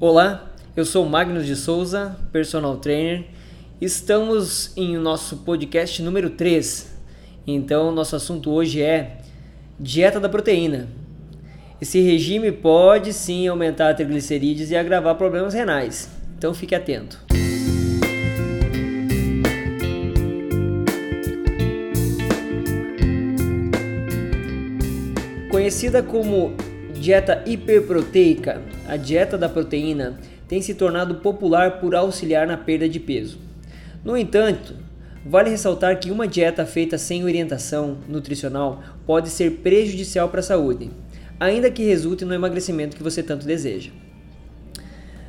Olá, eu sou Magnus de Souza, personal trainer. Estamos em nosso podcast número 3. Então, nosso assunto hoje é dieta da proteína. Esse regime pode sim aumentar triglicerídeos e agravar problemas renais. Então, fique atento. Conhecida como dieta hiperproteica, a dieta da proteína tem se tornado popular por auxiliar na perda de peso. No entanto, vale ressaltar que uma dieta feita sem orientação nutricional pode ser prejudicial para a saúde, ainda que resulte no emagrecimento que você tanto deseja.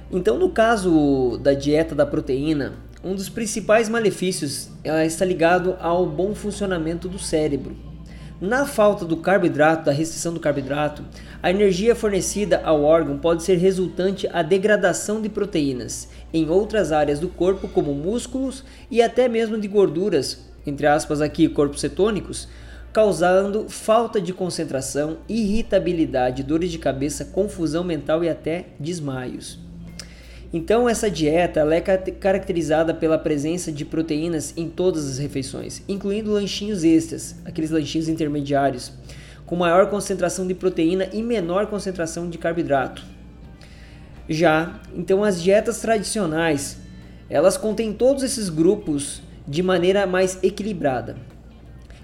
Então, no caso da dieta da proteína, um dos principais malefícios está ligado ao bom funcionamento do cérebro. Na falta do carboidrato, da restrição do carboidrato, a energia fornecida ao órgão pode ser resultante à degradação de proteínas em outras áreas do corpo, como músculos e até mesmo de gorduras, entre aspas aqui corpos cetônicos, causando falta de concentração, irritabilidade, dores de cabeça, confusão mental e até desmaios. Então essa dieta é caracterizada pela presença de proteínas em todas as refeições, incluindo lanchinhos extras, aqueles lanchinhos intermediários, com maior concentração de proteína e menor concentração de carboidrato. Já, então as dietas tradicionais, elas contêm todos esses grupos de maneira mais equilibrada.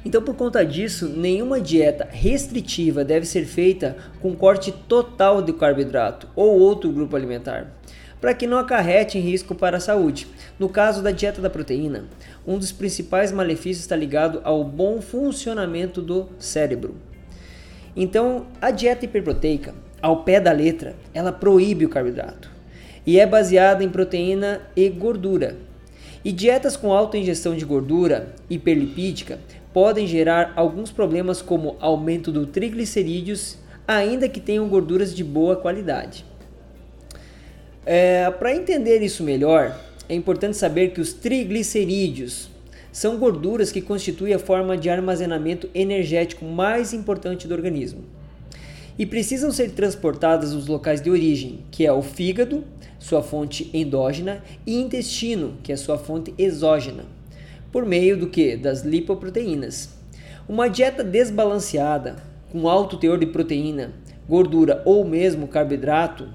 Então, por conta disso, nenhuma dieta restritiva deve ser feita com corte total de carboidrato ou outro grupo alimentar para que não acarrete em risco para a saúde. No caso da dieta da proteína, um dos principais malefícios está ligado ao bom funcionamento do cérebro. Então, a dieta hiperproteica, ao pé da letra, ela proíbe o carboidrato e é baseada em proteína e gordura. E dietas com alta ingestão de gordura hiperlipídica podem gerar alguns problemas como aumento do triglicerídeos, ainda que tenham gorduras de boa qualidade. É, Para entender isso melhor, é importante saber que os triglicerídeos são gorduras que constituem a forma de armazenamento energético mais importante do organismo e precisam ser transportadas nos locais de origem, que é o fígado, sua fonte endógena, e intestino, que é sua fonte exógena, por meio do que? Das lipoproteínas. Uma dieta desbalanceada, com alto teor de proteína, gordura ou mesmo carboidrato,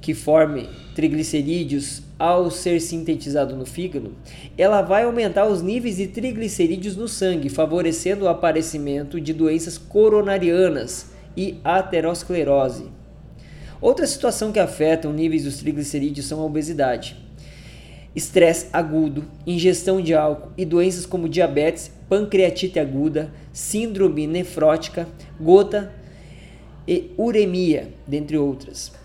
que forme triglicerídeos ao ser sintetizado no fígado, ela vai aumentar os níveis de triglicerídeos no sangue, favorecendo o aparecimento de doenças coronarianas e aterosclerose. Outra situação que afeta os níveis dos triglicerídeos são a obesidade, estresse agudo, ingestão de álcool e doenças como diabetes, pancreatite aguda, síndrome nefrótica, gota e uremia, dentre outras.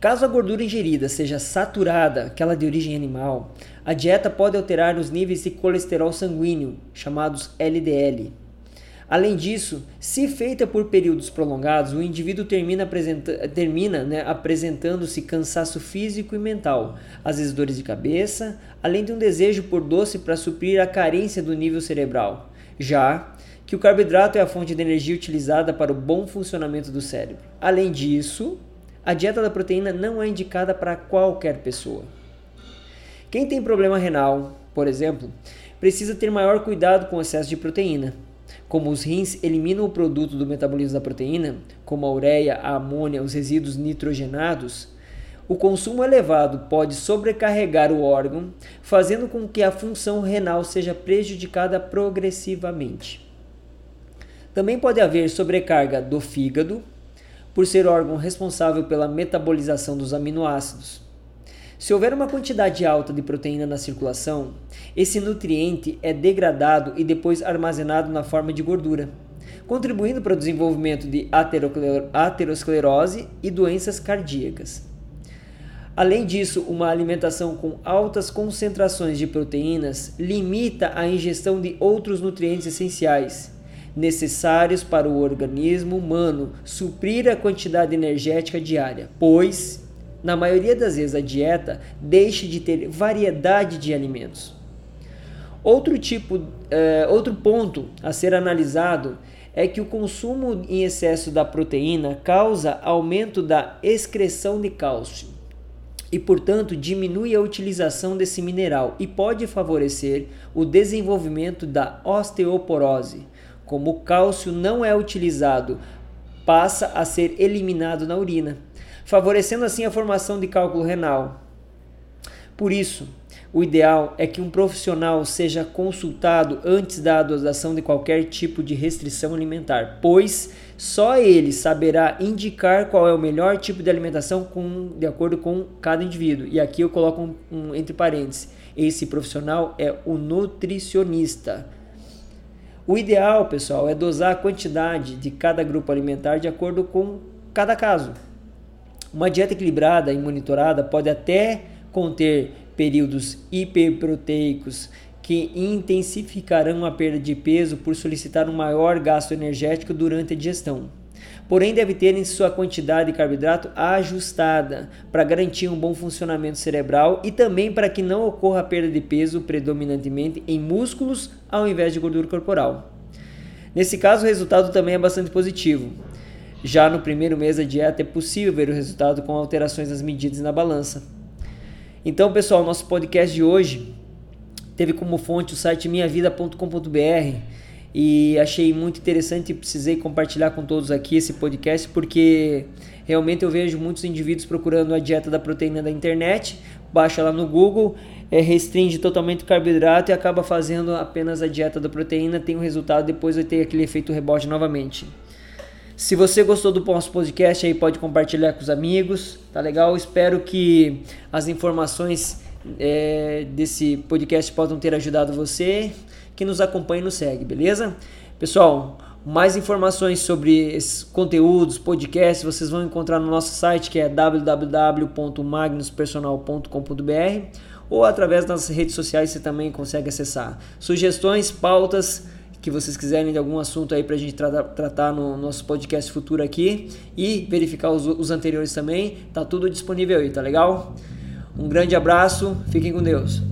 Caso a gordura ingerida seja saturada, aquela de origem animal, a dieta pode alterar os níveis de colesterol sanguíneo, chamados LDL. Além disso, se feita por períodos prolongados, o indivíduo termina, apresenta termina né, apresentando-se cansaço físico e mental, às vezes dores de cabeça, além de um desejo por doce para suprir a carência do nível cerebral. Já que o carboidrato é a fonte de energia utilizada para o bom funcionamento do cérebro. Além disso, a dieta da proteína não é indicada para qualquer pessoa. Quem tem problema renal, por exemplo, precisa ter maior cuidado com o excesso de proteína. Como os rins eliminam o produto do metabolismo da proteína, como a ureia, a amônia, os resíduos nitrogenados, o consumo elevado pode sobrecarregar o órgão, fazendo com que a função renal seja prejudicada progressivamente. Também pode haver sobrecarga do fígado, por ser órgão responsável pela metabolização dos aminoácidos. Se houver uma quantidade alta de proteína na circulação, esse nutriente é degradado e depois armazenado na forma de gordura, contribuindo para o desenvolvimento de aterosclerose e doenças cardíacas. Além disso, uma alimentação com altas concentrações de proteínas limita a ingestão de outros nutrientes essenciais, necessários para o organismo humano suprir a quantidade energética diária, pois, na maioria das vezes, a dieta deixa de ter variedade de alimentos. Outro tipo, é, outro ponto a ser analisado é que o consumo em excesso da proteína causa aumento da excreção de cálcio e, portanto, diminui a utilização desse mineral e pode favorecer o desenvolvimento da osteoporose. Como o cálcio não é utilizado, passa a ser eliminado na urina, favorecendo assim a formação de cálculo renal. Por isso, o ideal é que um profissional seja consultado antes da adoção de qualquer tipo de restrição alimentar, pois só ele saberá indicar qual é o melhor tipo de alimentação com, de acordo com cada indivíduo. E aqui eu coloco um, um entre parênteses: esse profissional é o nutricionista. O ideal, pessoal, é dosar a quantidade de cada grupo alimentar de acordo com cada caso. Uma dieta equilibrada e monitorada pode até conter períodos hiperproteicos que intensificarão a perda de peso por solicitar um maior gasto energético durante a digestão. Porém, deve ter em sua quantidade de carboidrato ajustada para garantir um bom funcionamento cerebral e também para que não ocorra perda de peso predominantemente em músculos ao invés de gordura corporal. Nesse caso, o resultado também é bastante positivo. Já no primeiro mês da dieta, é possível ver o resultado com alterações nas medidas na balança. Então, pessoal, nosso podcast de hoje teve como fonte o site minhavida.com.br e achei muito interessante e precisei compartilhar com todos aqui esse podcast porque realmente eu vejo muitos indivíduos procurando a dieta da proteína da internet, baixa lá no Google, é, restringe totalmente o carboidrato e acaba fazendo apenas a dieta da proteína, tem um resultado depois vai ter aquele efeito rebote novamente. Se você gostou do nosso podcast aí, pode compartilhar com os amigos, tá legal? Espero que as informações é, desse podcast possam ter ajudado você. Que nos acompanha e nos segue, beleza? Pessoal, mais informações sobre esses conteúdos, podcasts, vocês vão encontrar no nosso site que é www.magnuspersonal.com.br ou através das redes sociais você também consegue acessar. Sugestões, pautas que vocês quiserem de algum assunto aí para a gente tra tratar no nosso podcast futuro aqui e verificar os, os anteriores também, tá tudo disponível aí, tá legal? Um grande abraço, fiquem com Deus.